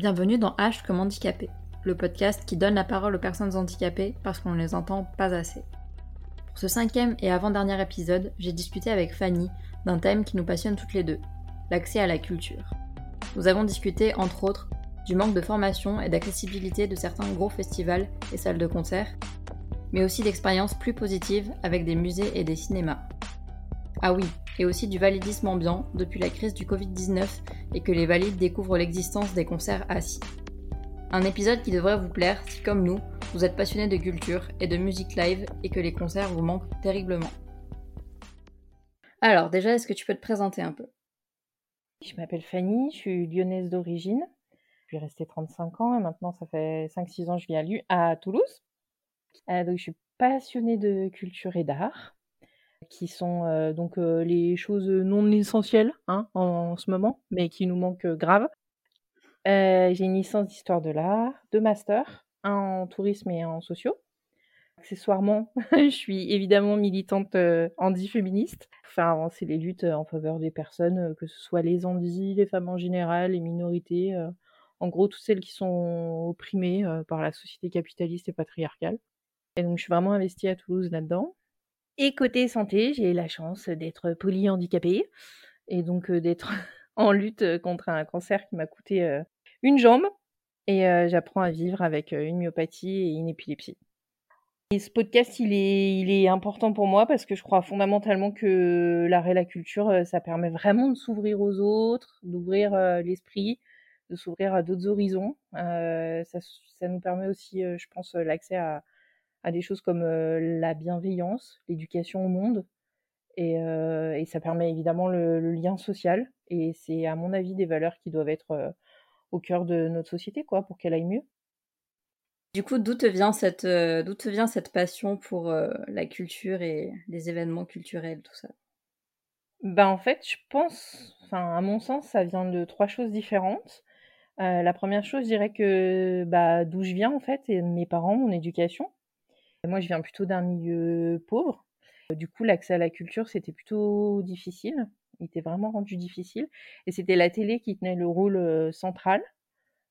Bienvenue dans H comme handicapé, le podcast qui donne la parole aux personnes handicapées parce qu'on ne les entend pas assez. Pour ce cinquième et avant-dernier épisode, j'ai discuté avec Fanny d'un thème qui nous passionne toutes les deux, l'accès à la culture. Nous avons discuté, entre autres, du manque de formation et d'accessibilité de certains gros festivals et salles de concert, mais aussi d'expériences plus positives avec des musées et des cinémas. Ah oui, et aussi du validisme ambiant depuis la crise du Covid-19 et que les valides découvrent l'existence des concerts assis. Un épisode qui devrait vous plaire si, comme nous, vous êtes passionné de culture et de musique live et que les concerts vous manquent terriblement. Alors, déjà, est-ce que tu peux te présenter un peu? Je m'appelle Fanny, je suis lyonnaise d'origine. Je suis restée 35 ans et maintenant, ça fait 5-6 ans que je vis à, Toulouse. Euh, donc, je suis passionnée de culture et d'art qui sont euh, donc euh, les choses non essentielles hein, en, ce moment, mais qui nous manquent grave. Euh, j'ai une licence d'histoire de l'art, deux masters, un en tourisme et en sociaux. Accessoirement, je suis évidemment militante anti-féministe pour faire avancer les luttes en faveur des personnes, que ce soit les handis, les femmes en général, les minorités, en gros toutes celles qui sont opprimées par la société capitaliste et patriarcale. Et donc je suis vraiment investie à Toulouse là-dedans. Et côté santé, j'ai la chance d'être polyhandicapée et donc d'être en lutte contre un cancer qui m'a coûté une jambe. Et j'apprends à vivre avec une myopathie et une épilepsie. Et ce podcast, il est, important pour moi parce que je crois fondamentalement que l'art et la culture, ça permet vraiment de s'ouvrir aux autres, d'ouvrir l'esprit, de s'ouvrir à d'autres horizons. ça, nous permet aussi, je pense, l'accès à, à des choses comme la bienveillance, l'éducation au monde. Et, et, ça permet évidemment le, lien social. Et c'est, à mon avis, des valeurs qui doivent être au cœur de notre société, quoi, pour qu'elle aille mieux. Du coup, d'où te vient cette, d'où te vient cette passion pour la culture et les événements culturels, tout ça? Ben en fait, je pense, enfin à mon sens, ça vient de trois choses différentes. la première chose, je dirais que bah, d'où je viens en fait, et mes parents, mon éducation. Moi, je viens plutôt d'un milieu pauvre. Du coup, l'accès à la culture, c'était plutôt difficile. Il était vraiment rendu difficile. Et c'était la télé qui tenait le rôle central,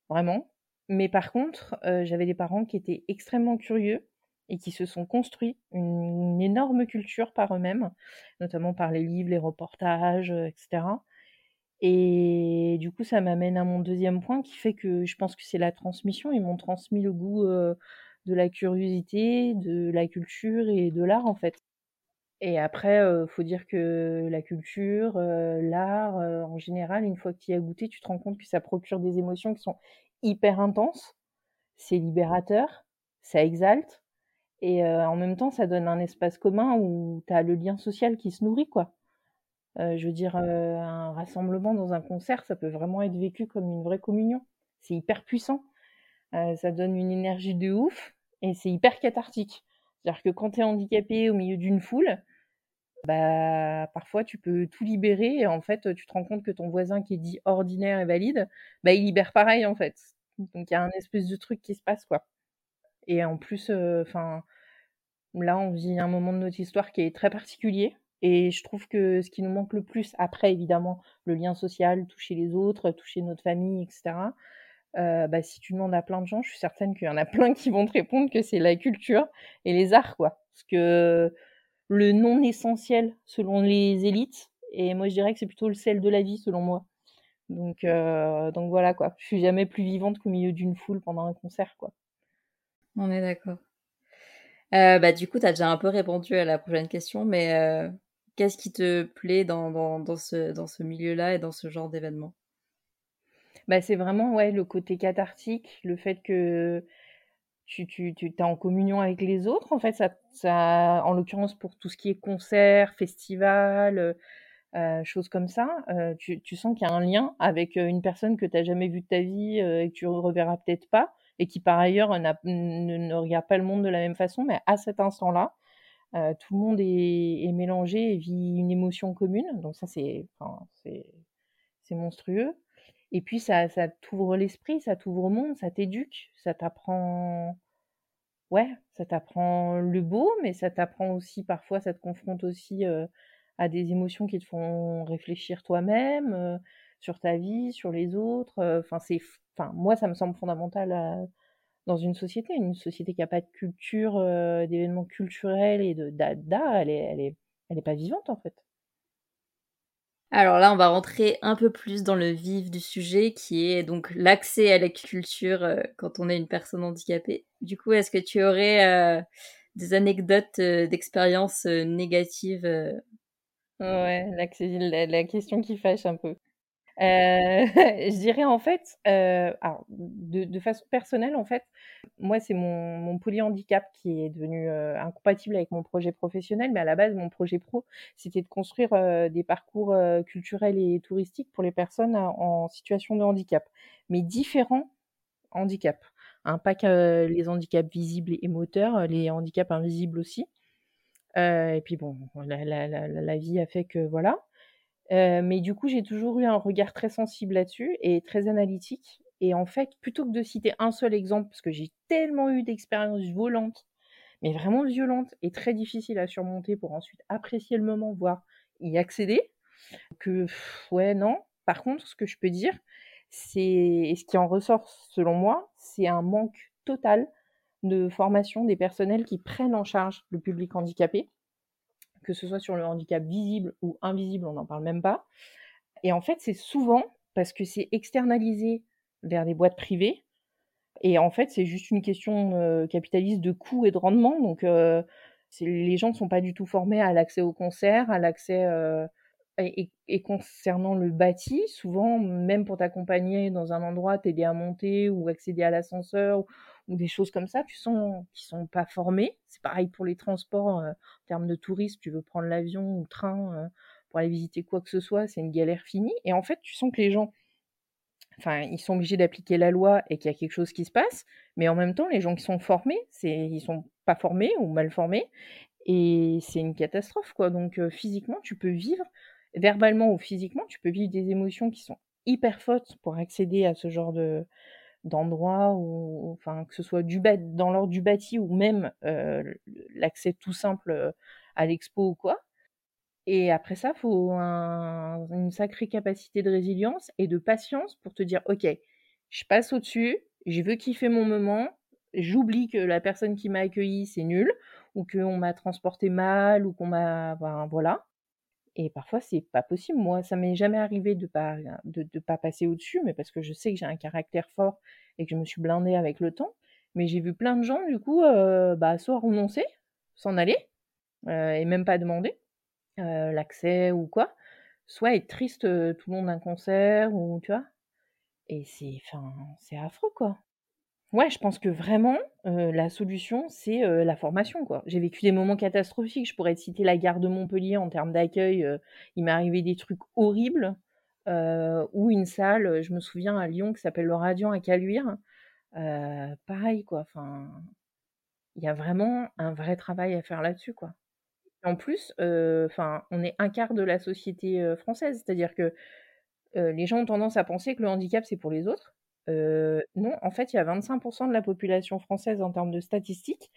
vraiment. Mais par contre, j'avais des parents qui étaient extrêmement curieux et qui se sont construits une, énorme culture par eux-mêmes, notamment par les livres, les reportages, etc. Et du coup, ça m'amène à mon deuxième point qui fait que je pense que c'est la transmission. Ils m'ont transmis le goût de la curiosité, de la culture et de l'art en fait. Et après, il faut dire que la culture, l'art en général, une fois que tu y as goûté, tu te rends compte que ça procure des émotions qui sont hyper intenses. C'est libérateur, ça exalte, et en même temps, ça donne un espace commun où tu as le lien social qui se nourrit, quoi. je veux dire, un rassemblement dans un concert, ça peut vraiment être vécu comme une vraie communion. C'est hyper puissant. Ça donne une énergie de ouf et c'est hyper cathartique. C'est-à-dire que quand tu es handicapé au milieu d'une foule, bah, parfois tu peux tout libérer et en fait tu te rends compte que ton voisin qui est dit ordinaire et valide, bah, il libère pareil en fait. Donc il y a un espèce de truc qui se passe quoi. Et en plus, enfin, là on vit un moment de notre histoire qui est très particulier. Et je trouve que ce qui nous manque le plus, après évidemment le lien social, toucher les autres, toucher notre famille, etc. Euh, bah, si tu demandes à plein de gens, je suis certaine qu'il y en a plein qui vont te répondre que c'est la culture et les arts, quoi. Parce que le non essentiel, selon les élites, et moi je dirais que c'est plutôt le sel de la vie, selon moi. Donc, euh, donc voilà, quoi. Je suis jamais plus vivante qu'au milieu d'une foule pendant un concert, quoi. On est d'accord. Euh, bah, du coup, tu as déjà un peu répondu à la prochaine question, mais qu'est-ce qui te plaît dans, dans, dans ce, dans ce milieu-là et dans ce genre d'événement? Bah, c'est vraiment ouais, le côté cathartique, le fait que tu, tu, tu es en communion avec les autres. En fait, ça, ça, en l'occurrence pour tout ce qui est concert, festival, euh, choses comme ça, euh, tu, tu, sens qu'il y a un lien avec euh, une personne que tu n'as jamais vue de ta vie euh, et que tu reverras peut-être pas, et qui par ailleurs ne, ne, regarde pas le monde de la même façon, mais à cet instant-là, euh, tout le monde est, est, mélangé et vit une émotion commune. Donc ça, c'est enfin, monstrueux. Et puis ça, ça t'ouvre l'esprit, ça t'ouvre au monde, ça t'éduque, ça t'apprend, ouais, ça t'apprend le beau, mais ça t'apprend aussi parfois, ça te confronte aussi à des émotions qui te font réfléchir toi-même sur ta vie, sur les autres. Enfin, c'est, moi, ça me semble fondamental dans une société. Une société qui n'a pas de culture, d'événements culturels et de d'art, elle est, elle, est, elle est pas vivante, en fait. Alors là, on va rentrer un peu plus dans le vif du sujet, qui est donc l'accès à la culture quand on est une personne handicapée. Du coup, est-ce que tu aurais des anecdotes d'expériences négatives Ouais, la, question qui fâche un peu. Euh, je dirais en fait, euh, alors de, façon personnelle en fait, moi c'est mon, mon polyhandicap qui est devenu euh, incompatible avec mon projet professionnel, mais à la base mon projet pro c'était de construire des parcours culturels et touristiques pour les personnes en situation de handicap, mais différents handicaps. Hein, pas que les handicaps visibles et moteurs, les handicaps invisibles aussi. et puis bon, la, vie a fait que voilà. Euh, mais du coup, j'ai toujours eu un regard très sensible là-dessus et très analytique. Et en fait, plutôt que de citer un seul exemple, parce que j'ai tellement eu d'expériences violentes, mais vraiment violentes et très difficiles à surmonter pour ensuite apprécier le moment, voire y accéder, que ouais, non. Par contre, ce que je peux dire, c'est, ce qui en ressort selon moi, c'est un manque total de formation des personnels qui prennent en charge le public handicapé que ce soit sur le handicap visible ou invisible, on n'en parle même pas. Et en fait, c'est souvent parce que c'est externalisé vers des boîtes privées. Et en fait, c'est juste une question euh, capitaliste de coût et de rendement. Donc, euh, les gens ne sont pas du tout formés à l'accès au concert, à l'accès. Euh, et, concernant le bâti, souvent, même pour t'accompagner dans un endroit, t'aider à monter ou accéder à l'ascenseur ou des choses comme ça, tu sens qu'ils sont pas formés. C'est pareil pour les transports euh, en termes de tourisme, tu veux prendre l'avion ou le train euh, pour aller visiter quoi que ce soit, c'est une galère finie. Et en fait, tu sens que les gens, enfin, ils sont obligés d'appliquer la loi et qu'il y a quelque chose qui se passe, mais en même temps, les gens qui sont formés, c'est ils sont pas formés ou mal formés, et c'est une catastrophe, quoi. Donc euh, physiquement, tu peux vivre, verbalement ou physiquement, tu peux vivre des émotions qui sont hyper fortes pour accéder à ce genre de d'endroits ou enfin que ce soit du dans l'ordre du bâti ou même l'accès tout simple à l'expo ou quoi. Et après ça, faut une sacrée capacité de résilience et de patience pour te dire ok, je passe au-dessus, je veux kiffer mon moment, j'oublie que la personne qui m'a accueilli c'est nul ou qu'on m'a transporté mal ou qu'on m'a voilà et parfois, c'est pas possible. Moi, ça m'est jamais arrivé de pas de, pas passer au-dessus, mais parce que je sais que j'ai un caractère fort et que je me suis blindée avec le temps. Mais j'ai vu plein de gens, du coup, euh, bah, soit renoncer, s'en aller, euh, et même pas demander euh, l'accès ou quoi, soit être triste tout le long d'un concert, ou tu vois. Et c'est, enfin, c'est affreux, quoi. Ouais, je pense que vraiment, la solution, c'est, la formation, quoi. J'ai vécu des moments catastrophiques. Je pourrais te citer la gare de Montpellier en termes d'accueil, il m'est arrivé des trucs horribles, ou une salle, je me souviens à Lyon qui s'appelle le Radiant à Caluire, pareil quoi, enfin, il y a vraiment un vrai travail à faire là-dessus, quoi. En plus, on est un quart de la société, française, c'est-à-dire que, les gens ont tendance à penser que le handicap, c'est pour les autres. Non, en fait, il y a 25% de la population française en termes de statistiques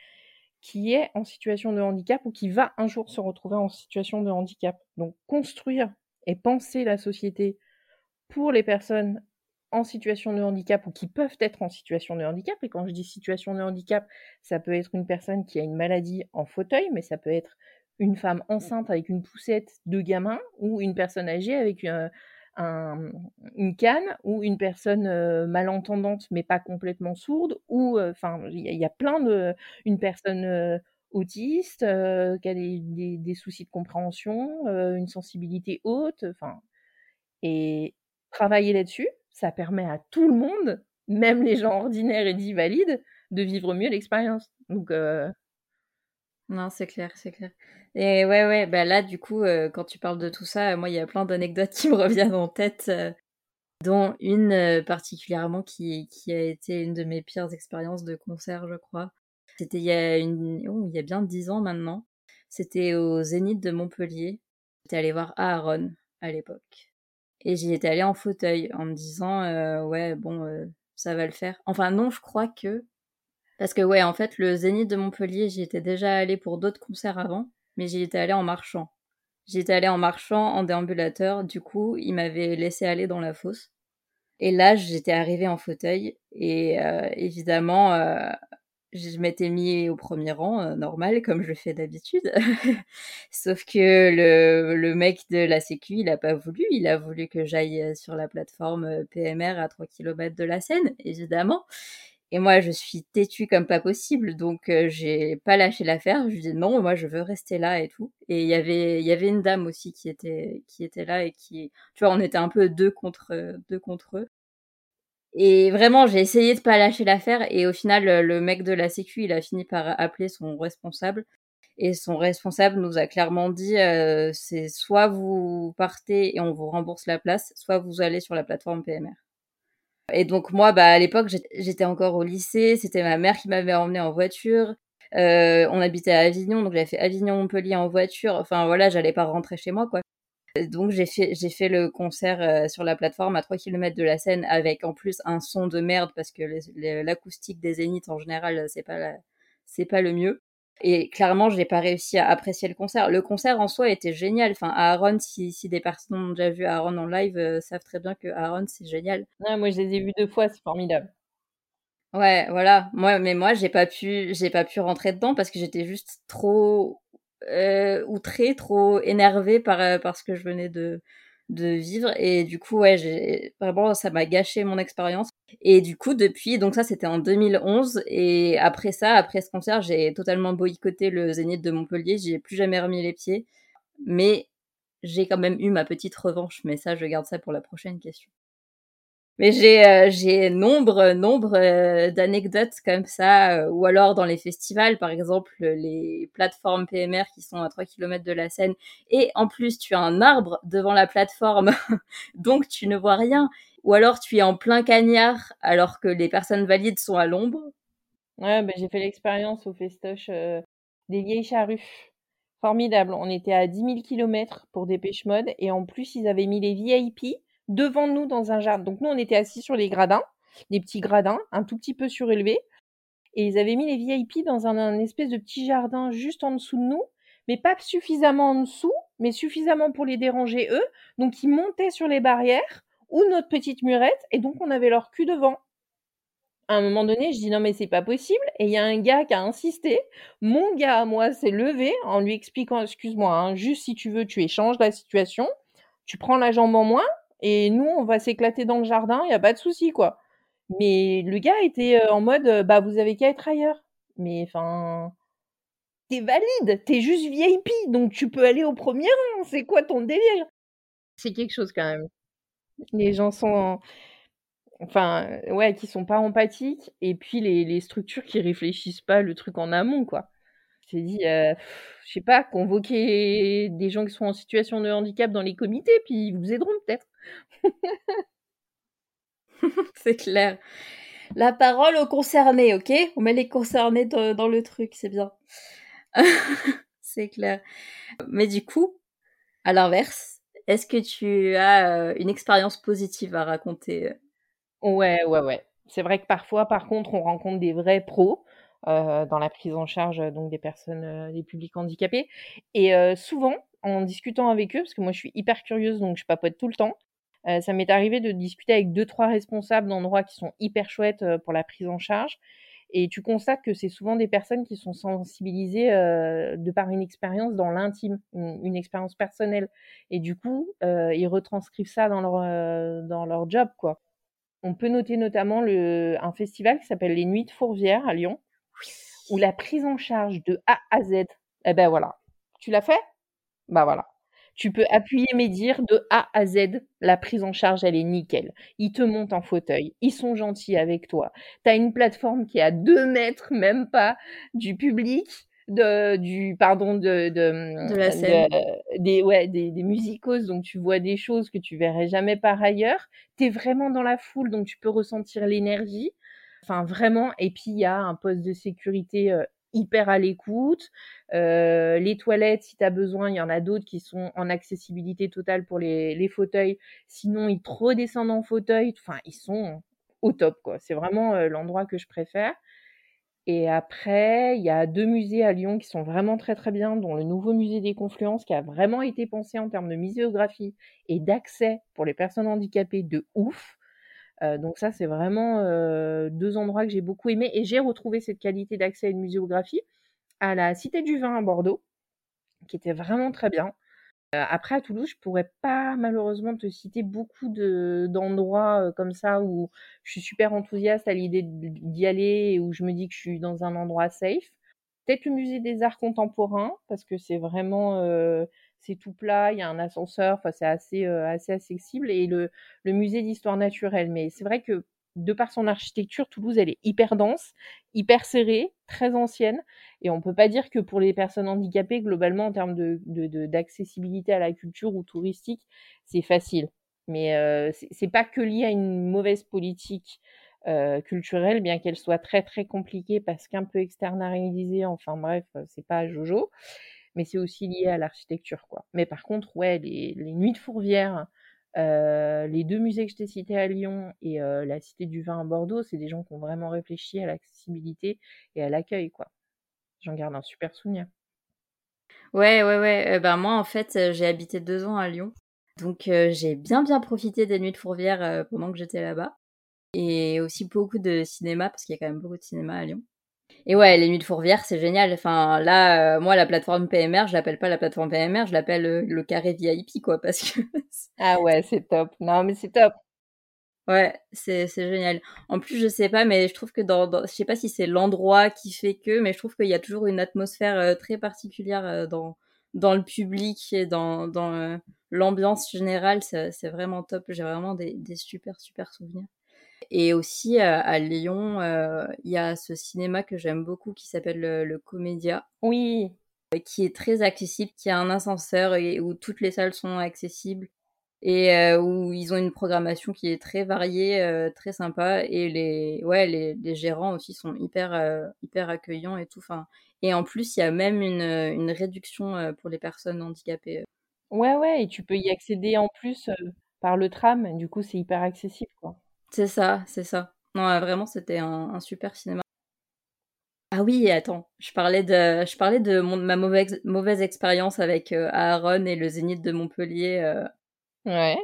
qui est en situation de handicap ou qui va un jour se retrouver en situation de handicap. Donc construire et penser la société pour les personnes en situation de handicap ou qui peuvent être en situation de handicap. Et quand je dis situation de handicap, ça peut être une personne qui a une maladie en fauteuil, mais ça peut être une femme enceinte avec une poussette de gamin ou une personne âgée avec un, une canne ou une personne malentendante mais pas complètement sourde ou enfin il y, a plein de une personne autiste qui a des, des, soucis de compréhension une sensibilité haute enfin et travailler là-dessus ça permet à tout le monde même les gens ordinaires et dits valides de vivre mieux l'expérience. Donc non, c'est clair, c'est clair. Et ouais, ouais, bah là, du coup, euh, quand tu parles de tout ça, moi, il y a plein d'anecdotes qui me reviennent en tête, euh, dont une euh, particulièrement qui, qui a été une de mes pires expériences de concert, je crois. C'était il y a une, oh, il y a bien dix ans maintenant. C'était au Zénith de Montpellier. J'étais allée voir Aaron à l'époque. Et j'y étais allée en fauteuil en me disant, ouais, bon, ça va le faire. Enfin, non, je crois que parce que ouais, en fait, le Zénith de Montpellier, j'y étais déjà allée pour d'autres concerts avant, mais j'y étais allée en marchant. J'y étais allée en marchant, en déambulateur, du coup, il m'avait laissé aller dans la fosse. Et là, j'étais arrivée en fauteuil et évidemment, je m'étais mis au premier rang, normal, comme je fais d'habitude. Sauf que le, mec de la Sécu, il a pas voulu. Il a voulu que j'aille sur la plateforme PMR à 3 km de la Seine, évidemment. Et moi, je suis têtue comme pas possible, donc j'ai pas lâché l'affaire. Je lui dis non, moi je veux rester là et tout. Et il y avait, y avait une dame aussi qui était, qui était là et qui, tu vois, on était un peu deux contre, deux contre eux. Et vraiment, j'ai essayé de pas lâcher l'affaire et au final, le mec de la sécu, il a fini par appeler son responsable. Et son responsable nous a clairement dit, euh, c'est soit vous partez et on vous rembourse la place, soit vous allez sur la plateforme PMR. Et donc moi, bah à l'époque, j'étais encore au lycée, c'était ma mère qui m'avait emmené en voiture. Euh, on habitait à Avignon, donc j'avais fait Avignon-Montpellier en voiture. Enfin voilà, j'allais pas rentrer chez moi, quoi. Donc j'ai fait j'ai fait le concert euh, sur la plateforme à 3 km de la scène avec en plus un son de merde parce que l'acoustique des zéniths en général c'est pas c'est pas le mieux. Et clairement, j'ai pas réussi à apprécier le concert. Le concert en soi était génial. Enfin, Aaron, si, si des personnes ont déjà vu Aaron en live, euh, savent très bien que Aaron, c'est génial. Ouais, moi, je les ai vus deux fois, c'est formidable. Ouais, voilà. Moi, mais moi, j'ai pas pu, j'ai pas pu rentrer dedans parce que j'étais juste trop euh, outrée, trop énervée par, euh, par ce que je venais de, de vivre. Et du coup, ouais, j'ai vraiment, ça m'a gâché mon expérience. Et du coup, depuis, donc ça, c'était en 2011. Et après ça, après ce concert, j'ai totalement boycotté le Zénith de Montpellier. J'y ai plus jamais remis les pieds. Mais j'ai quand même eu ma petite revanche. Mais ça, je garde ça pour la prochaine question. Mais j'ai euh, j'ai nombre nombre euh, d'anecdotes comme ça euh, ou alors dans les festivals par exemple les plateformes PMR qui sont à 3 km de la scène et en plus tu as un arbre devant la plateforme donc tu ne vois rien ou alors tu es en plein cagnard alors que les personnes valides sont à l'ombre. Ouais, ben j'ai fait l'expérience au festoche des vieilles charrues. Formidable, on était à 10 000 km pour Dépêche Mode et en plus ils avaient mis les VIP devant nous dans un jardin. Donc nous, on était assis sur les gradins, des petits gradins, un tout petit peu surélevés. Et ils avaient mis les VIP dans un, espèce de petit jardin juste en dessous de nous, mais pas suffisamment en dessous, mais suffisamment pour les déranger eux. Donc ils montaient sur les barrières ou notre petite murette, et donc on avait leur cul devant. À un moment donné, je dis non mais c'est pas possible, et il y a un gars qui a insisté. Mon gars à moi s'est levé en lui expliquant, excuse-moi, hein, juste si tu veux, tu échanges la situation, tu prends la jambe en moins, et nous, on va s'éclater dans le jardin, il n'y a pas de souci, quoi. Mais le gars était euh, en mode, euh, bah, vous avez qu'à être ailleurs. Mais enfin, t'es valide, t'es juste VIP, donc tu peux aller au premier rang. C'est quoi ton délire? C'est quelque chose quand même. Les gens sont, enfin, ouais, qui sont pas empathiques, et puis les, les structures qui réfléchissent pas le truc en amont, quoi. J'ai dit, euh, je sais pas, convoquer des gens qui sont en situation de handicap dans les comités, puis ils vous aideront peut-être. c'est clair. La parole aux concernés, ok? On met les concernés dans, le truc, c'est bien. c'est clair. Mais du coup, à l'inverse, est-ce que tu as euh, une expérience positive à raconter? Euh? Ouais, ouais, ouais. C'est vrai que parfois, par contre, on rencontre des vrais pros euh, dans la prise en charge donc des personnes, des publics handicapés. Et souvent, en discutant avec eux, parce que moi je suis hyper curieuse, donc je papote tout le temps, euh, ça m'est arrivé de discuter avec deux, trois responsables d'endroits qui sont hyper chouettes euh, pour la prise en charge. Et tu constates que c'est souvent des personnes qui sont sensibilisées euh, de par une expérience dans l'intime, une, expérience personnelle. Et du coup, ils retranscrivent ça dans leur, dans leur job, quoi. On peut noter notamment le, un festival qui s'appelle les Nuits de Fourvière à Lyon, où la prise en charge de A à Z, eh ben voilà. Tu l'as fait? Bah voilà. Tu peux appuyer mes dires de A à Z. La prise en charge, elle est nickel. Ils te montent en fauteuil. Ils sont gentils avec toi. Tu as une plateforme qui est à deux mètres, même pas, du public. De, du pardon de, de, la scène. des ouais des, des musicos donc tu vois des choses que tu verrais jamais par ailleurs tu es vraiment dans la foule donc tu peux ressentir l'énergie enfin vraiment et puis il y a un poste de sécurité euh, hyper à l'écoute. Euh, les toilettes, si tu as besoin, il y en a d'autres qui sont en accessibilité totale pour les, fauteuils. Sinon, ils te redescendent en fauteuil. Enfin, ils sont au top, quoi. C'est vraiment euh, l'endroit que je préfère. Et après, il y a deux musées à Lyon qui sont vraiment très très bien, dont le nouveau musée des Confluences qui a vraiment été pensé en termes de muséographie et d'accès pour les personnes handicapées de ouf. Donc ça, c'est vraiment deux endroits que j'ai beaucoup aimés et j'ai retrouvé cette qualité d'accès à une muséographie à la Cité du Vin à Bordeaux, qui était vraiment très bien. après, à Toulouse, je pourrais pas malheureusement te citer beaucoup d'endroits comme ça où je suis super enthousiaste à l'idée d'y aller et où je me dis que je suis dans un endroit safe. Peut-être le musée des arts contemporains, parce que c'est vraiment c'est tout plat, il y a un ascenseur, enfin c'est assez assez accessible et le, musée d'histoire naturelle. Mais c'est vrai que de par son architecture, Toulouse elle est hyper dense, hyper serrée, très ancienne et on peut pas dire que pour les personnes handicapées globalement en termes d'accessibilité à la culture ou touristique c'est facile. Mais euh, c'est pas que lié à une mauvaise politique culturelle, bien qu'elle soit très très compliquée parce qu'un peu externalisée. Enfin bref, c'est pas Jojo mais c'est aussi lié à l'architecture, quoi. Mais par contre, ouais, les, Nuits de Fourvière, euh, les deux musées que je t'ai cités à Lyon et euh, la Cité du Vin à Bordeaux, c'est des gens qui ont vraiment réfléchi à l'accessibilité et à l'accueil, quoi. J'en garde un super souvenir. Ouais, ouais, ouais. ben moi, en fait, j'ai habité deux ans à Lyon. Donc, j'ai bien, bien profité des Nuits de Fourvière pendant que j'étais là-bas. Et aussi beaucoup de cinéma, parce qu'il y a quand même beaucoup de cinéma à Lyon. Et ouais, les nuits de Fourvière, c'est génial. Enfin, là, euh, moi, la plateforme PMR, je l'appelle pas la plateforme PMR, je l'appelle euh, le carré VIP, quoi, parce que. ah ouais, c'est top. Non, mais c'est top. Ouais, c'est c'est génial. En plus, je sais pas, mais je trouve que dans, dans je sais pas si c'est l'endroit qui fait que, mais je trouve qu'il y a toujours une atmosphère euh, très particulière dans dans le public et dans dans l'ambiance générale. C'est vraiment top. J'ai vraiment des des super super souvenirs. Et aussi à, Lyon, euh, il y a ce cinéma que j'aime beaucoup qui s'appelle le, Comédia. Oui. Qui est très accessible, qui a un ascenseur et où toutes les salles sont accessibles et euh, où ils ont une programmation qui est très variée, euh, très sympa et les ouais les, les gérants aussi sont hyper hyper accueillants et tout. Enfin et en plus il y a même une, une réduction pour les personnes handicapées. Ouais ouais et tu peux y accéder en plus par le tram. Du coup c'est hyper accessible quoi. C'est ça, c'est ça. Non, vraiment, c'était un, super cinéma. Ah oui, attends, je parlais de, je parlais de mon, ma mauvaise, mauvaise expérience avec euh, Aaron et le Zénith de Montpellier. Euh. Ouais.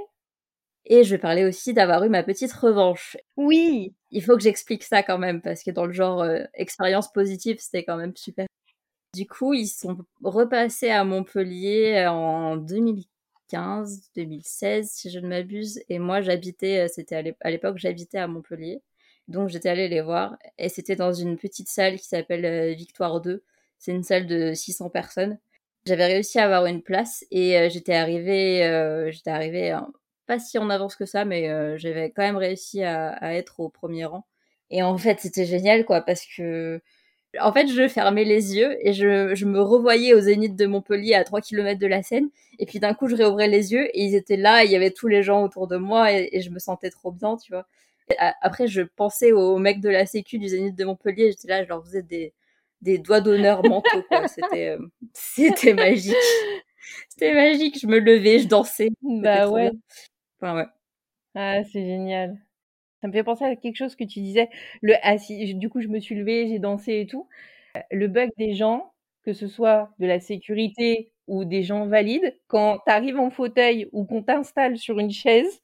Et je vais parler aussi d'avoir eu ma petite revanche. Oui. Il faut que j'explique ça quand même, parce que dans le genre euh, expérience positive, c'était quand même super. Du coup, ils sont repassés à Montpellier en 2015 2015, 2016 si je ne m'abuse. Et moi j'habitais, euh, c'était à l'époque j'habitais à Montpellier. Donc j'étais allée les voir et c'était dans une petite salle qui s'appelle euh, Victoire 2. C'est une salle de 600 personnes. J'avais réussi à avoir une place et euh, j'étais arrivée, j'étais arrivée hein, pas si en avance que ça, mais j'avais quand même réussi à, à, être au premier rang. Et en fait c'était génial quoi parce que en fait, je fermais les yeux et je, je, me revoyais au zénith de Montpellier à 3 km de la Seine. Et puis d'un coup, je réouvrais les yeux et ils étaient là, il y avait tous les gens autour de moi et, je me sentais trop bien, tu vois. après, je pensais aux mecs de la Sécu du zénith de Montpellier, j'étais là, je leur faisais des, des doigts d'honneur mentaux. C'était, euh, c'était magique. C'était magique, je me levais, je dansais. Bah ouais. Enfin, ouais. Ah, c'est génial. Ça me fait penser à quelque chose que tu disais. Le, ah, du coup, je me suis levée, j'ai dansé et tout. Le bug des gens, que ce soit de la sécurité ou des gens valides, quand tu arrives en fauteuil ou qu'on t'installe sur une chaise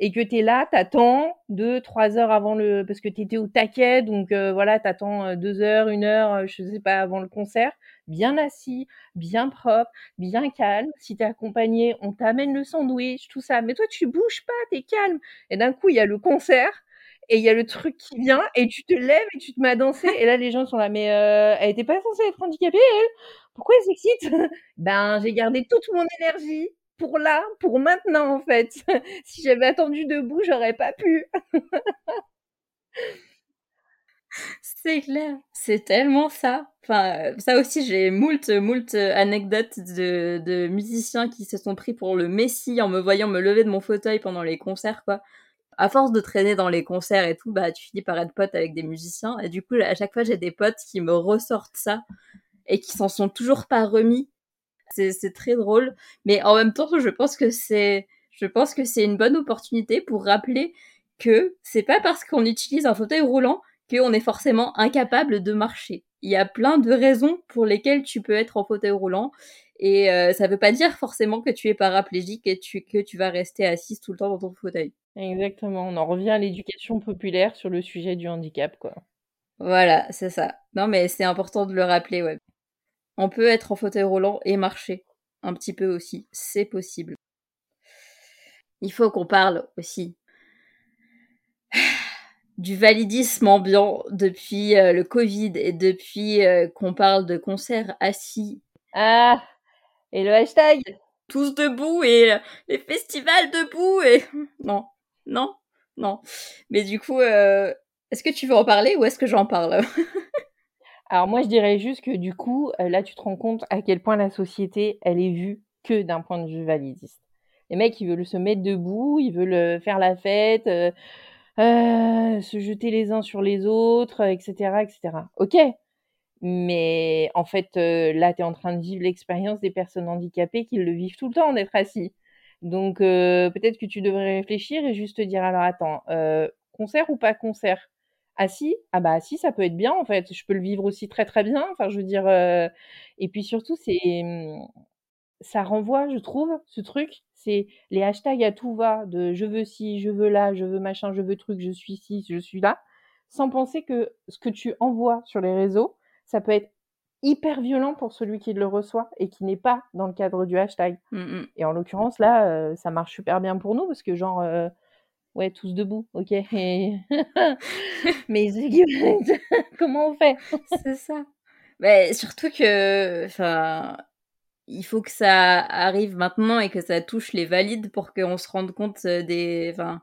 et que tu es là, t'attends deux, trois heures avant le, parce que tu étais au taquet, donc euh, voilà, t'attends euh, deux heures, une heure, euh, je sais pas, avant le concert, bien assis, bien propre, bien calme. Si t'es accompagné, on t'amène le sandwich, tout ça. Mais toi, tu bouges pas, t'es calme. Et d'un coup, il y a le concert et il y a le truc qui vient et tu te lèves et tu te mets à danser. Et là, les gens sont là, mais euh, elle était pas censée être handicapée, elle? Pourquoi elle s'excite? Ben, j'ai gardé toute mon énergie pour là, pour maintenant, en fait. si j'avais attendu debout, j'aurais pas pu. C'est clair, c'est tellement ça. Enfin, ça aussi, j'ai moult, moult anecdotes de, de musiciens qui se sont pris pour le messie en me voyant me lever de mon fauteuil pendant les concerts. À force de traîner dans les concerts et tout, bah, tu finis par être pote avec des musiciens. Et du coup, à chaque fois, j'ai des potes qui me ressortent ça et qui s'en sont toujours pas remis. C'est très drôle. Mais en même temps, je pense que c'est, je pense que c'est une bonne opportunité pour rappeler que c'est pas parce qu'on utilise un fauteuil roulant qu'on est forcément incapable de marcher. Il y a plein de raisons pour lesquelles tu peux être en fauteuil roulant et euh, ça veut pas dire forcément que tu es paraplégique et que tu vas rester assise tout le temps dans ton fauteuil. Exactement, on en revient à l'éducation populaire sur le sujet du handicap, quoi. Voilà, c'est ça. Non, mais c'est important de le rappeler, ouais. On peut être en fauteuil roulant et marcher. Un petit peu aussi, c'est possible. Il faut qu'on parle aussi du validisme ambiant depuis euh, le Covid et depuis euh, qu'on parle de concerts assis. Ah, et le hashtag! Tous debout et euh, les festivals debout et... Non, non, non. Mais du coup, est-ce que tu veux en parler ou est-ce que j'en parle? Alors moi, je dirais juste que du coup, là, tu te rends compte à quel point la société, elle est vue que d'un point de vue validiste. Les mecs, ils veulent se mettre debout, ils veulent faire la fête, euh, se jeter les uns sur les autres, etc., etc. Ok, mais en fait, euh, là, tu es en train de vivre l'expérience des personnes handicapées qui le vivent tout le temps d'être assis. Donc, euh, peut-être que tu devrais réfléchir et juste te dire, alors attends, concert ou pas concert? Assis Ah bah assis, ça peut être bien en fait. Je peux le vivre aussi très très bien. Enfin, je veux dire. Et puis surtout, c'est hum, ça renvoie, je trouve, ce truc, c'est les hashtags à tout va de je veux ci, je veux là, je veux machin, je veux truc, je suis ci, je suis là, sans penser que ce que tu envoies sur les réseaux, ça peut être hyper violent pour celui qui le reçoit et qui n'est pas dans le cadre du hashtag. Mmh, mmh. Et en l'occurrence, là, euh, ça marche super bien pour nous parce que, genre, euh, ouais, tous debout, ok. Mais comment on fait? C'est ça. Mais surtout que, enfin, il faut que ça arrive maintenant et que ça touche les valides pour qu'on se rende compte des. Enfin,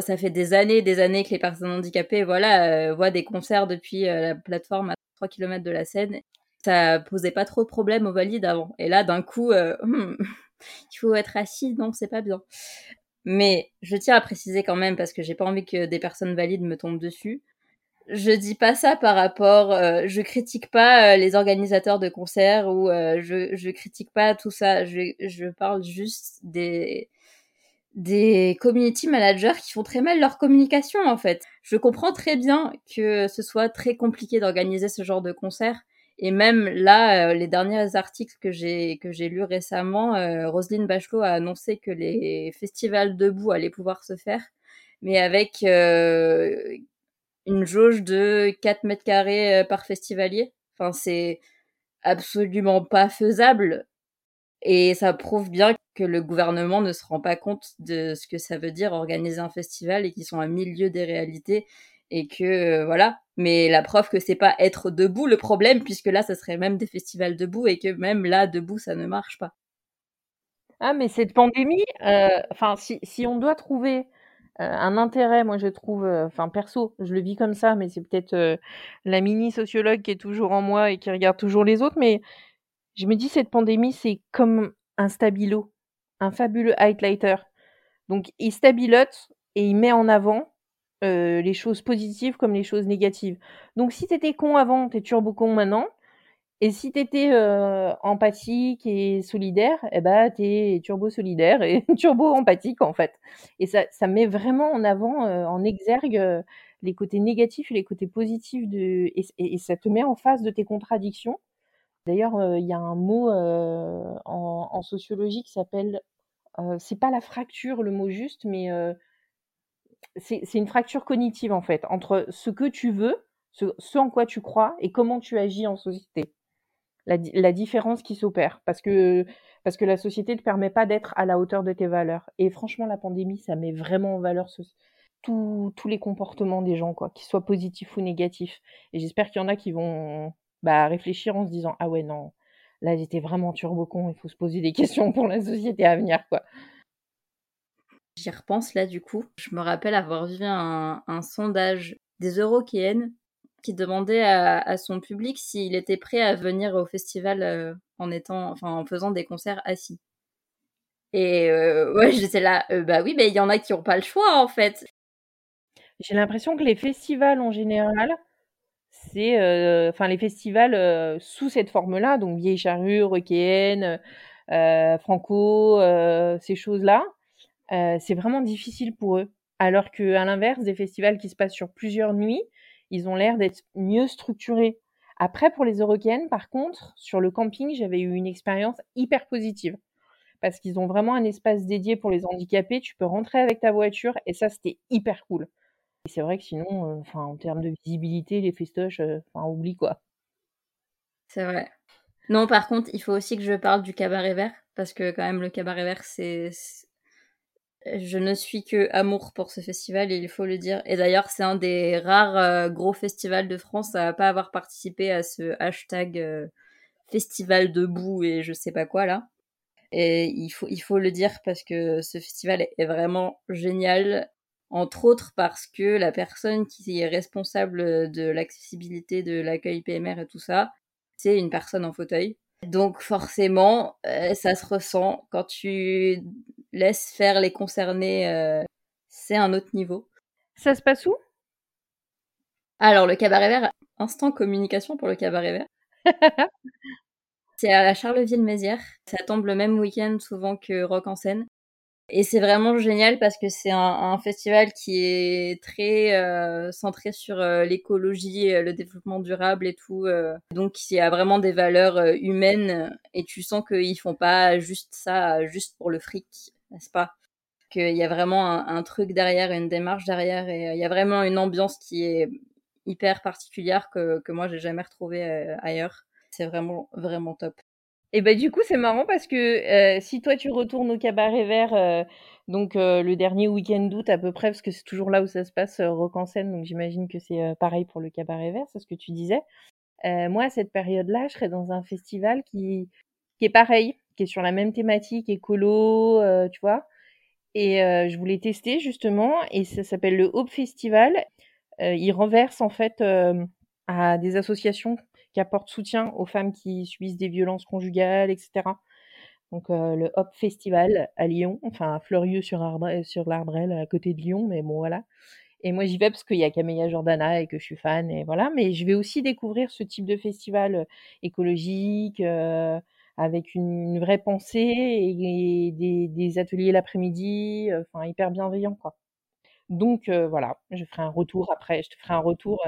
ça fait des années, des années que les personnes handicapées, voilà, euh, voient des concerts depuis euh, la plateforme à 3 km de la Seine. Ça posait pas trop de problèmes aux valides avant. Et là, d'un coup, hmm, il faut être assis, non, c'est pas bien. Mais je tiens à préciser quand même parce que j'ai pas envie que des personnes valides me tombent dessus je dis pas ça par rapport, euh, je critique pas euh, les organisateurs de concerts ou euh, je, critique pas tout ça. Je, je parle juste des des community managers qui font très mal leur communication en fait. Je comprends très bien que ce soit très compliqué d'organiser ce genre de concert et même là, les derniers articles que j'ai que j'ai lus récemment, Roselyne Bachelot a annoncé que les festivals debout allaient pouvoir se faire, mais avec une jauge de 4 mètres carrés euh, par festivalier. Enfin, c'est absolument pas faisable. Et ça prouve bien que le gouvernement ne se rend pas compte de ce que ça veut dire organiser un festival et qu'ils sont à milieu des réalités et que euh, voilà. Mais la preuve que c'est pas être debout le problème, puisque là, ça serait même des festivals debout et que même là, debout, ça ne marche pas. Ah, mais cette pandémie, euh, enfin, si, si on doit trouver euh, un intérêt, moi je trouve, enfin perso, je le vis comme ça, mais c'est peut-être la mini sociologue qui est toujours en moi et qui regarde toujours les autres, mais je me dis cette pandémie c'est comme un stabilo, un fabuleux highlighter. Donc il stabilote et il met en avant les choses positives comme les choses négatives. Donc si t'étais con avant, t'es turbo con maintenant. Et si t'étais euh, empathique et solidaire, eh ben t'es turbo solidaire et turbo empathique en fait. Et ça, ça met vraiment en avant, euh, en exergue euh, les côtés négatifs et les côtés positifs de, et, ça te met en face de tes contradictions. D'ailleurs, euh, il y a un mot en, en, sociologie qui s'appelle, c'est pas la fracture le mot juste, mais c'est une fracture cognitive en fait entre ce que tu veux, ce, en quoi tu crois et comment tu agis en société la, différence qui s'opère parce que parce que la société ne te permet pas d'être à la hauteur de tes valeurs. Et franchement, la pandémie, ça met vraiment en valeur tous les comportements des gens, quoi, qu'ils soient positifs ou négatifs. Et j'espère qu'il y en a qui vont bah, réfléchir en se disant ah ouais non, là j'étais vraiment turbo con, il faut se poser des questions pour la société à venir, quoi. J'y repense là du coup. Je me rappelle avoir vu un, sondage des Eurokéennes qui demandait à, son public s'il était prêt à venir au festival euh, en faisant des concerts assis. Et euh, ouais, j'étais là, euh, bah oui, mais il y en a qui n'ont pas le choix en fait. J'ai l'impression que les festivals en général, c'est, enfin, les festivals sous cette forme-là, donc vieille charrue, requéenne, franco, ces choses-là, c'est vraiment difficile pour eux. Alors que à l'inverse, des festivals qui se passent sur plusieurs nuits, ils ont l'air d'être mieux structurés. Après, pour les Eurokéennes, par contre, sur le camping, j'avais eu une expérience hyper positive. parce qu'ils ont vraiment un espace dédié pour les handicapés. Tu peux rentrer avec ta voiture et ça, c'était hyper cool. Et c'est vrai que sinon, enfin, en termes de visibilité, les festoches, enfin, oublie quoi. C'est vrai. Non, par contre, il faut aussi que je parle du cabaret vert, parce que quand même, le cabaret vert, c'est... Je ne suis que amour pour ce festival, il faut le dire. Et d'ailleurs, c'est un des rares gros festivals de France à pas avoir participé à ce hashtag festival debout et je sais pas quoi là. Et il faut, il faut le dire parce que ce festival est vraiment génial, entre autres parce que la personne qui est responsable de l'accessibilité, de l'accueil PMR et tout ça, c'est une personne en fauteuil. Donc forcément, euh, ça se ressent quand tu laisses faire les concernés, euh, c'est un autre niveau. Ça se passe où? Alors le cabaret vert, instant communication pour le cabaret vert. c'est à la Charleville-Mézières. Ça tombe le même week-end souvent que Rock en scène. Et c'est vraiment génial parce que c'est un, festival qui est très euh, centré sur euh, l'écologie, euh, le développement durable et tout. donc il y a vraiment des valeurs humaines et tu sens qu'ils font pas juste ça juste pour le fric, n'est-ce pas? Qu'il y a vraiment un, truc derrière, une démarche derrière et il y a vraiment une ambiance qui est hyper particulière que, que moi j'ai jamais retrouvée ailleurs. C'est vraiment vraiment top. Et bah du coup c'est marrant parce que si toi tu retournes au cabaret vert donc le dernier week-end d'août à peu près parce que c'est toujours là où ça se passe rock en scène donc j'imagine que c'est pareil pour le cabaret vert c'est ce que tu disais. moi à cette période-là je serais dans un festival qui qui est pareil qui est sur la même thématique écolo tu vois et je voulais tester justement et ça s'appelle le Hope Festival. il renverse en fait à des associations qui apporte soutien aux femmes qui subissent des violences conjugales, etc. Donc euh, le Hop Festival à Lyon, enfin à Fleurieux sur, sur l'Arbrel à côté de Lyon, mais bon voilà. Et moi j'y vais parce qu'il y a Camélia Jordana et que je suis fan et voilà. Mais je vais aussi découvrir ce type de festival euh, écologique euh, avec une, vraie pensée et, des, ateliers l'après-midi, enfin hyper bienveillant quoi. Donc voilà, je ferai un retour après, je te ferai un retour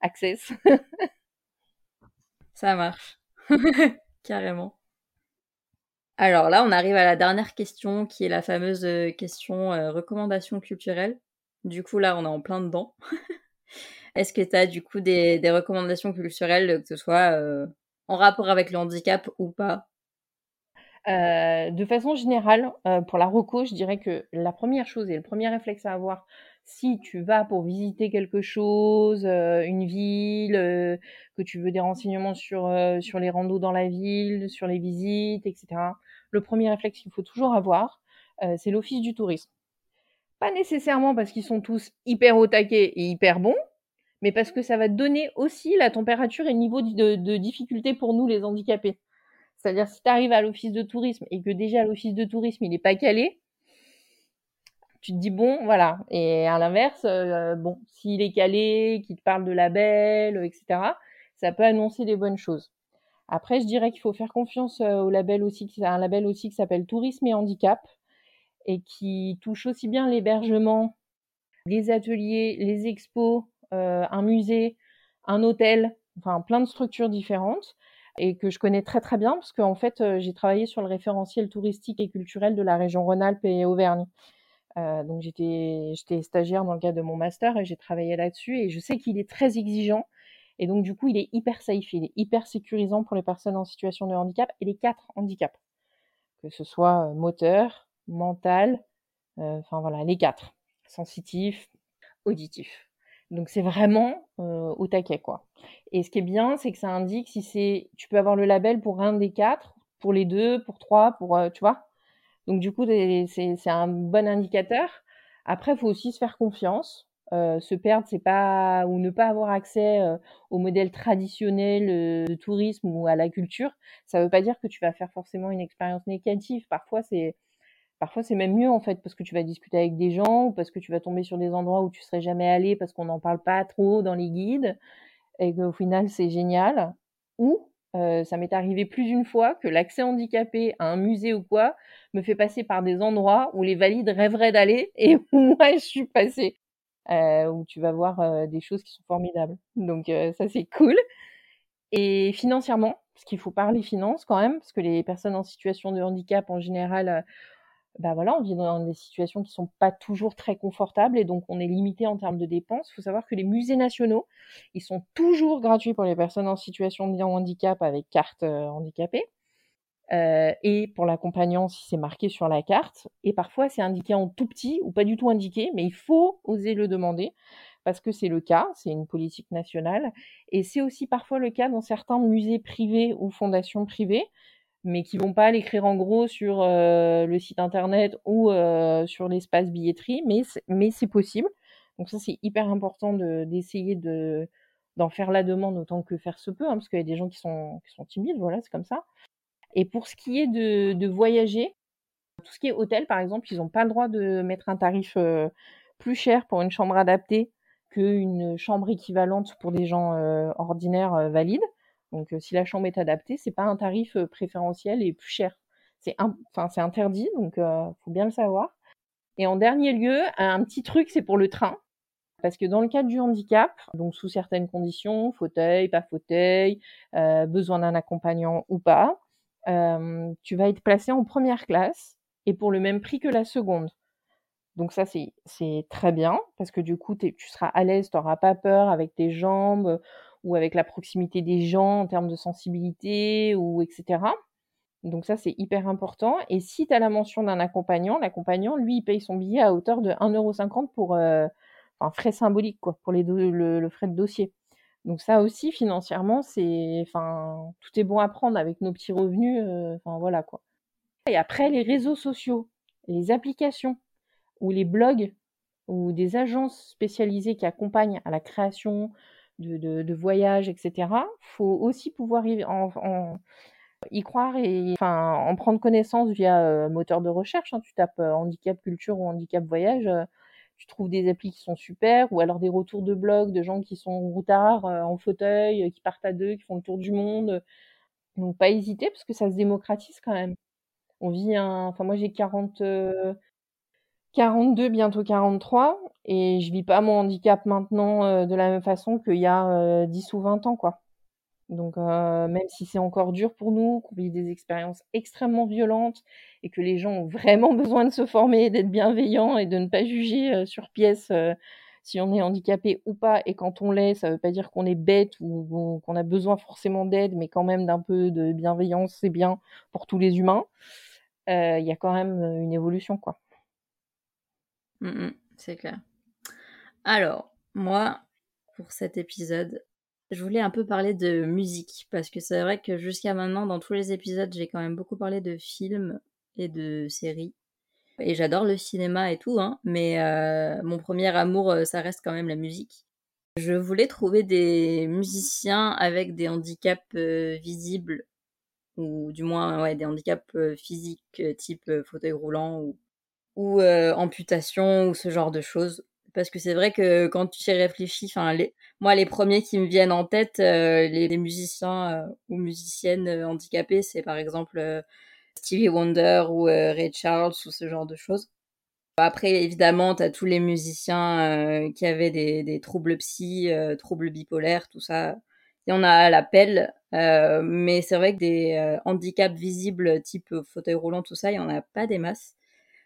access. Ça marche. Carrément. Alors là, on arrive à la dernière question qui est la fameuse euh, question euh, recommandation culturelle. Du coup, là, on est en plein dedans. Est-ce que tu as du coup des, recommandations culturelles, que ce soit euh, en rapport avec le handicap ou pas? De façon générale, pour la reco, je dirais que la première chose et le premier réflexe à avoir si tu vas pour visiter quelque chose, euh, une ville, euh, que tu veux des renseignements sur, euh, sur les randos dans la ville, sur les visites, etc., le premier réflexe qu'il faut toujours avoir, c'est l'office du tourisme. Pas nécessairement parce qu'ils sont tous hyper au taquet et hyper bons, mais parce que ça va donner aussi la température et le niveau de difficulté pour nous les handicapés. C'est-à-dire si tu arrives à l'office de tourisme et que déjà l'office de tourisme il n'est pas calé, tu te dis bon, voilà. Et à l'inverse, euh, bon, s'il est calé, qu'il te parle de label, etc., ça peut annoncer des bonnes choses. Après, je dirais qu'il faut faire confiance euh, au label aussi, un label aussi qui s'appelle Tourisme et Handicap et qui touche aussi bien l'hébergement, les ateliers, les expos, euh, un musée, un hôtel, enfin plein de structures différentes et que je connais très très bien parce qu'en fait j'ai travaillé sur le référentiel touristique et culturel de la région Rhône-Alpes et Auvergne. Donc j'étais stagiaire dans le cadre de mon master et j'ai travaillé là-dessus et je sais qu'il est très exigeant et donc du coup il est hyper safe, il est hyper sécurisant pour les personnes en situation de handicap et les quatre handicaps, que ce soit moteur, mental, enfin voilà les quatre, sensitif, auditif. Donc c'est vraiment euh, au taquet quoi. Et ce qui est bien, c'est que ça indique si c'est, tu peux avoir le label pour un des quatre, pour les deux, pour trois, pour tu vois. Donc du coup, c'est un bon indicateur. Après, faut aussi se faire confiance. Euh, se perdre, c'est pas ou ne pas avoir accès euh, au modèle traditionnel euh, de tourisme ou à la culture, ça veut pas dire que tu vas faire forcément une expérience négative. Parfois, c'est parfois c'est même mieux en fait parce que tu vas discuter avec des gens ou parce que tu vas tomber sur des endroits où tu serais jamais allé parce qu'on n'en parle pas trop dans les guides et qu'au final c'est génial. Ou euh, ça m'est arrivé plus d'une fois que l'accès handicapé à un musée ou quoi me fait passer par des endroits où les valides rêveraient d'aller et où moi je suis passée. Euh, où tu vas voir euh, des choses qui sont formidables. Donc ça c'est cool. Et financièrement, parce qu'il faut parler finances quand même, parce que les personnes en situation de handicap en général, bah voilà, on vit dans des situations qui sont pas toujours très confortables et donc on est limité en termes de dépenses. Il faut savoir que les musées nationaux, ils sont toujours gratuits pour les personnes en situation de handicap avec carte handicapée. Euh, et pour l'accompagnant si c'est marqué sur la carte. Et parfois c'est indiqué en tout petit ou pas du tout indiqué, mais il faut oser le demander parce que c'est le cas, c'est une politique nationale. Et c'est aussi parfois le cas dans certains musées privés ou fondations privées, mais qui vont pas l'écrire en gros sur euh, le site internet ou euh, sur l'espace billetterie, mais mais c'est possible. Donc ça c'est hyper important d'essayer de d'en faire la demande autant que faire se peut, hein, parce qu'il y a des gens qui sont qui sont timides, voilà, c'est comme ça. Et pour ce qui est de, de voyager, tout ce qui est hôtel par exemple, ils n'ont pas le droit de mettre un tarif euh, plus cher pour une chambre adaptée qu'une chambre équivalente pour des gens ordinaires valides. Donc, euh, si la chambre est adaptée, c'est pas un tarif euh, préférentiel et plus cher. C'est enfin, c'est interdit, donc euh, faut bien le savoir. Et en dernier lieu, un petit truc, c'est pour le train. Parce que dans le cas du handicap, donc sous certaines conditions, fauteuil, pas fauteuil, besoin d'un accompagnant ou pas, tu vas être placé en première classe et pour le même prix que la seconde. Donc ça, c'est très bien parce que du coup, tu seras à l'aise, tu n'auras pas peur avec tes jambes ou avec la proximité des gens en termes de sensibilité ou etc. Donc ça, c'est hyper important. Et si tu as la mention d'un accompagnant, l'accompagnant, lui, il paye son billet à hauteur de 1,50€ pour euh, frais symboliques, quoi, pour les le, frais de dossier. Donc ça aussi, financièrement, c'est, enfin, tout est bon à prendre avec nos petits revenus, euh, enfin voilà quoi. Et après, les réseaux sociaux, les applications ou les blogs ou des agences spécialisées qui accompagnent à la création de, de, voyage, etc. faut aussi pouvoir y, croire et enfin, en prendre connaissance via euh, moteur de recherche. Hein. Tu tapes euh, handicap culture ou handicap voyage, euh, tu trouves des applis qui sont super, ou alors des retours de blog de gens qui sont routards en fauteuil, qui partent à deux, qui font le tour du monde. Donc pas hésiter parce que ça se démocratise quand même. On vit un... Enfin moi j'ai 40, 42, bientôt 43, et je vis pas mon handicap maintenant euh, de la même façon qu'il y a 10 euh, ou 20 ans, quoi. Donc, euh, même si c'est encore dur pour nous, qu'on vit des expériences extrêmement violentes et que les gens ont vraiment besoin de se former, d'être bienveillants et de ne pas juger sur pièce si on est handicapé ou pas. Et quand on l'est, ça veut pas dire qu'on est bête ou, qu'on a besoin forcément d'aide, mais quand même d'un peu de bienveillance, c'est bien pour tous les humains. Il y a quand même une évolution, quoi. Mm, mm, c'est clair. Alors, moi, pour cet épisode, je voulais un peu parler de musique, parce que c'est vrai que jusqu'à maintenant, dans tous les épisodes, j'ai quand même beaucoup parlé de films et de séries. Et j'adore le cinéma et tout, hein, mais euh, mon premier amour, euh, ça reste quand même la musique. Je voulais trouver des musiciens avec des handicaps euh, visibles, ou du moins des handicaps physiques type fauteuil roulant ou ou euh, amputation ou ce genre de choses. Parce que c'est vrai que quand tu y réfléchis, enfin, les, moi, les premiers qui me viennent en tête, euh, les, musiciens euh, ou musiciennes handicapées, c'est par exemple Stevie Wonder ou Ray Charles ou ce genre de choses. Après, évidemment, tu as tous les musiciens qui avaient des, des troubles psy, troubles bipolaires, tout ça. Il y en a à l'appel, mais c'est vrai que des handicaps visibles type fauteuil roulant, tout ça, il y en a pas des masses.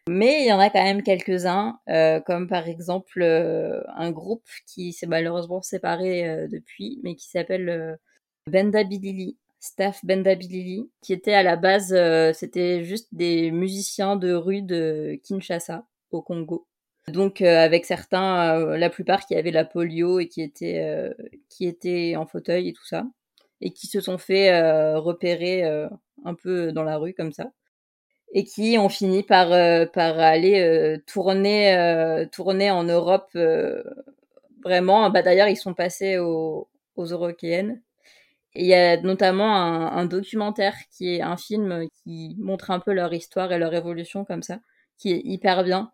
Mais il y en a quand même quelques-uns, euh, comme par exemple euh, un groupe qui s'est malheureusement séparé euh, depuis, mais qui s'appelle Benda Bilili, Staff Benda Bilili, qui était à la base, c'était juste des musiciens de rue de Kinshasa, au Congo. Donc avec certains, la plupart qui avaient la polio et qui étaient, qui étaient en fauteuil et tout ça, et qui se sont fait repérer un peu dans la rue comme ça et qui ont fini par euh, par aller euh, tourner euh, tourner en Europe vraiment. Bah d'ailleurs ils sont passés aux aux européennes et il y a notamment un, un, documentaire qui est un film qui montre un peu leur histoire et leur évolution comme ça qui est hyper bien.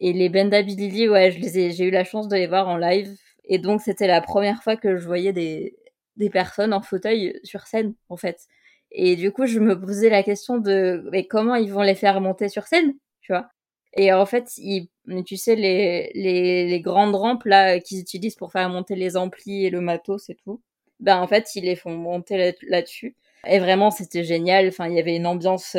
Et les Benda Bilili ouais je les ai j'ai eu la chance de les voir en live. Et donc c'était la première fois que je voyais des des personnes en fauteuil sur scène en fait et du coup, je me posais la question de mais comment ils vont les faire monter sur scène, tu vois? Et en fait, ils, tu sais, les, les, les grandes rampes là qu'ils utilisent pour faire monter les amplis et le matos et tout, ben en fait, ils les font monter là-dessus. Et vraiment, c'était génial. Enfin, il y avait une ambiance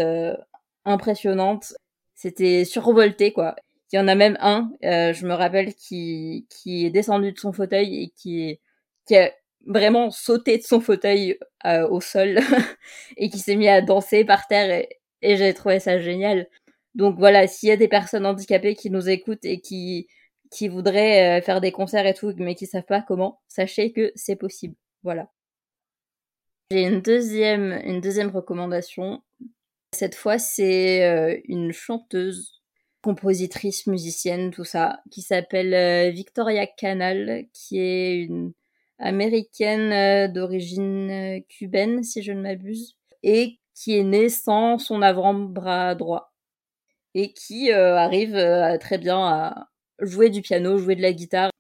impressionnante. C'était survolté, quoi. Il y en a même un, je me rappelle, qui, qui est descendu de son fauteuil et qui, qui a vraiment sauté de son fauteuil au sol et qui s'est mis à danser par terre et, j'ai trouvé ça génial. Donc voilà, s'il y a des personnes handicapées qui nous écoutent et qui qui voudraient euh, faire des concerts et tout, mais qui savent pas comment, sachez que c'est possible. Voilà. J'ai une deuxième, une deuxième recommandation. Cette fois, c'est euh, une chanteuse, compositrice, musicienne, tout ça, qui s'appelle euh, Victoria Canal, qui est une américaine d'origine cubaine, si je ne m'abuse, et qui est née sans son avant-bras droit et qui arrive très bien à, jouer du piano, jouer de la guitare.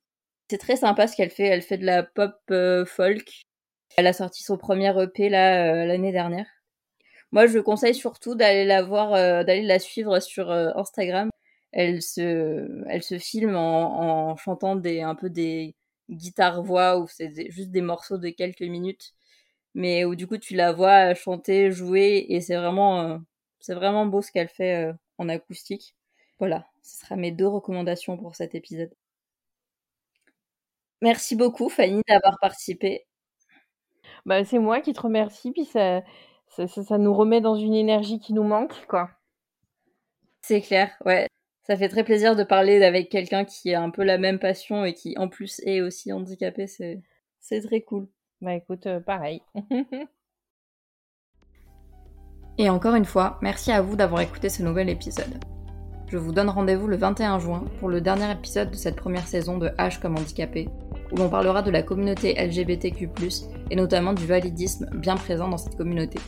C'est très sympa ce qu'elle fait. Elle fait de la pop euh, folk. Elle a sorti son premier EP là euh, l'année dernière. Moi, je conseille surtout d'aller la voir, euh, d'aller la suivre sur Instagram. Elle se, elle se filme en, en, chantant des un peu des guitares voix ou c'est juste des morceaux de quelques minutes, mais où du coup tu la vois chanter, jouer et c'est vraiment, c'est vraiment beau ce qu'elle fait en acoustique. Voilà, ce sera mes deux recommandations pour cet épisode. Merci beaucoup Fanny d'avoir participé. Bah, c'est moi qui te remercie, puis ça, ça, nous remet dans une énergie qui nous manque, quoi. C'est clair, ouais. Ça fait très plaisir de parler avec quelqu'un qui a un peu la même passion et qui en plus est aussi handicapé, c'est, très cool. Bah écoute, euh, pareil. et encore une fois, merci à vous d'avoir écouté ce nouvel épisode. Je vous donne rendez-vous le 21 juin pour le dernier épisode de cette première saison de H comme handicapé, où l'on parlera de la communauté LGBTQ, et notamment du validisme bien présent dans cette communauté.